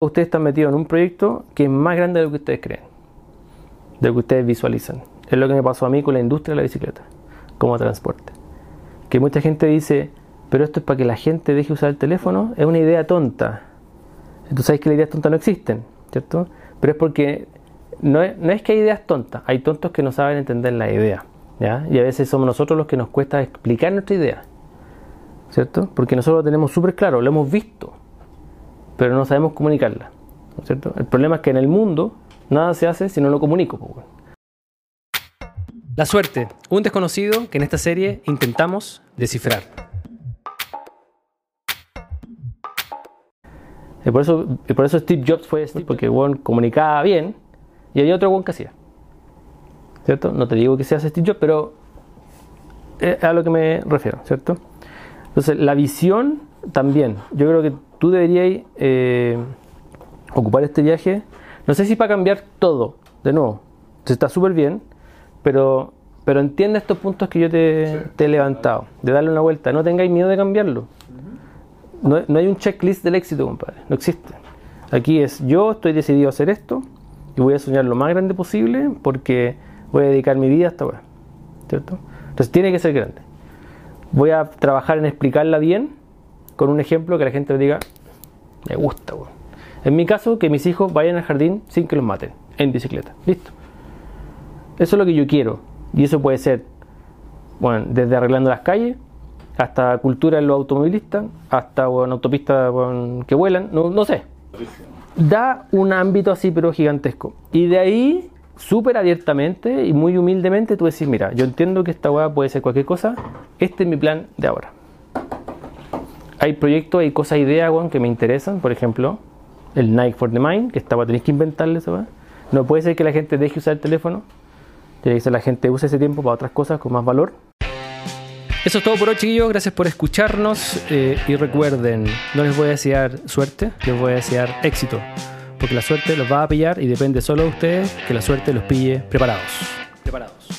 Ustedes están metidos en un proyecto que es más grande de lo que ustedes creen, de lo que ustedes visualizan. Es lo que me pasó a mí con la industria de la bicicleta, como transporte. Que mucha gente dice, pero esto es para que la gente deje usar el teléfono, es una idea tonta. Tú sabes que las ideas tontas no existen, ¿cierto? Pero es porque no es, no es que hay ideas tontas, hay tontos que no saben entender la idea. ¿ya? Y a veces somos nosotros los que nos cuesta explicar nuestra idea, ¿cierto? Porque nosotros lo tenemos súper claro, lo hemos visto, pero no sabemos comunicarla, ¿cierto? El problema es que en el mundo nada se hace si no lo comunico. Pues, la suerte, un desconocido que en esta serie intentamos descifrar. Y por eso, y por eso Steve Jobs fue Steve, porque bueno, comunicaba bien y hay otro buen que hacía. ¿Cierto? No te digo que seas Steve Jobs, pero es a lo que me refiero, ¿cierto? Entonces, la visión también. Yo creo que tú deberías eh, ocupar este viaje, no sé si para cambiar todo, de nuevo, se está súper bien, pero, pero entiende estos puntos que yo te, te, he levantado, de darle una vuelta, no tengáis miedo de cambiarlo. No, no hay un checklist del éxito, compadre, no existe. Aquí es, yo estoy decidido a hacer esto y voy a soñar lo más grande posible porque voy a dedicar mi vida a esta weá. ¿Cierto? Entonces tiene que ser grande. Voy a trabajar en explicarla bien con un ejemplo que la gente diga, me gusta. En mi caso, que mis hijos vayan al jardín sin que los maten, en bicicleta. Listo. Eso es lo que yo quiero. Y eso puede ser, bueno, desde arreglando las calles, hasta cultura en los automovilistas, hasta bueno, autopistas que vuelan, no, no sé. Da un ámbito así, pero gigantesco. Y de ahí, súper abiertamente y muy humildemente, tú decís, mira, yo entiendo que esta weá puede ser cualquier cosa, este es mi plan de ahora. Hay proyectos, hay cosas, ideas, weón, que me interesan, por ejemplo, el Nike for the Mind, que estaba tenéis que inventarle eso, No puede ser que la gente deje usar el teléfono, tiene que ser la gente use ese tiempo para otras cosas con más valor. Eso es todo por hoy, chiquillos. Gracias por escucharnos. Eh, y recuerden, no les voy a desear suerte, les voy a desear éxito. Porque la suerte los va a pillar y depende solo de ustedes que la suerte los pille preparados. Preparados.